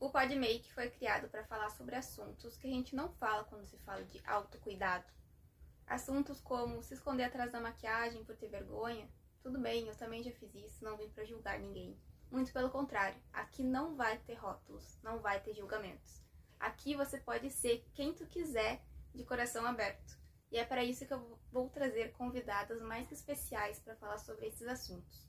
O Podmake foi criado para falar sobre assuntos que a gente não fala quando se fala de autocuidado. Assuntos como se esconder atrás da maquiagem por ter vergonha. Tudo bem, eu também já fiz isso, não vim para julgar ninguém. Muito pelo contrário, aqui não vai ter rótulos, não vai ter julgamentos. Aqui você pode ser quem tu quiser, de coração aberto. E é para isso que eu vou trazer convidadas mais especiais para falar sobre esses assuntos.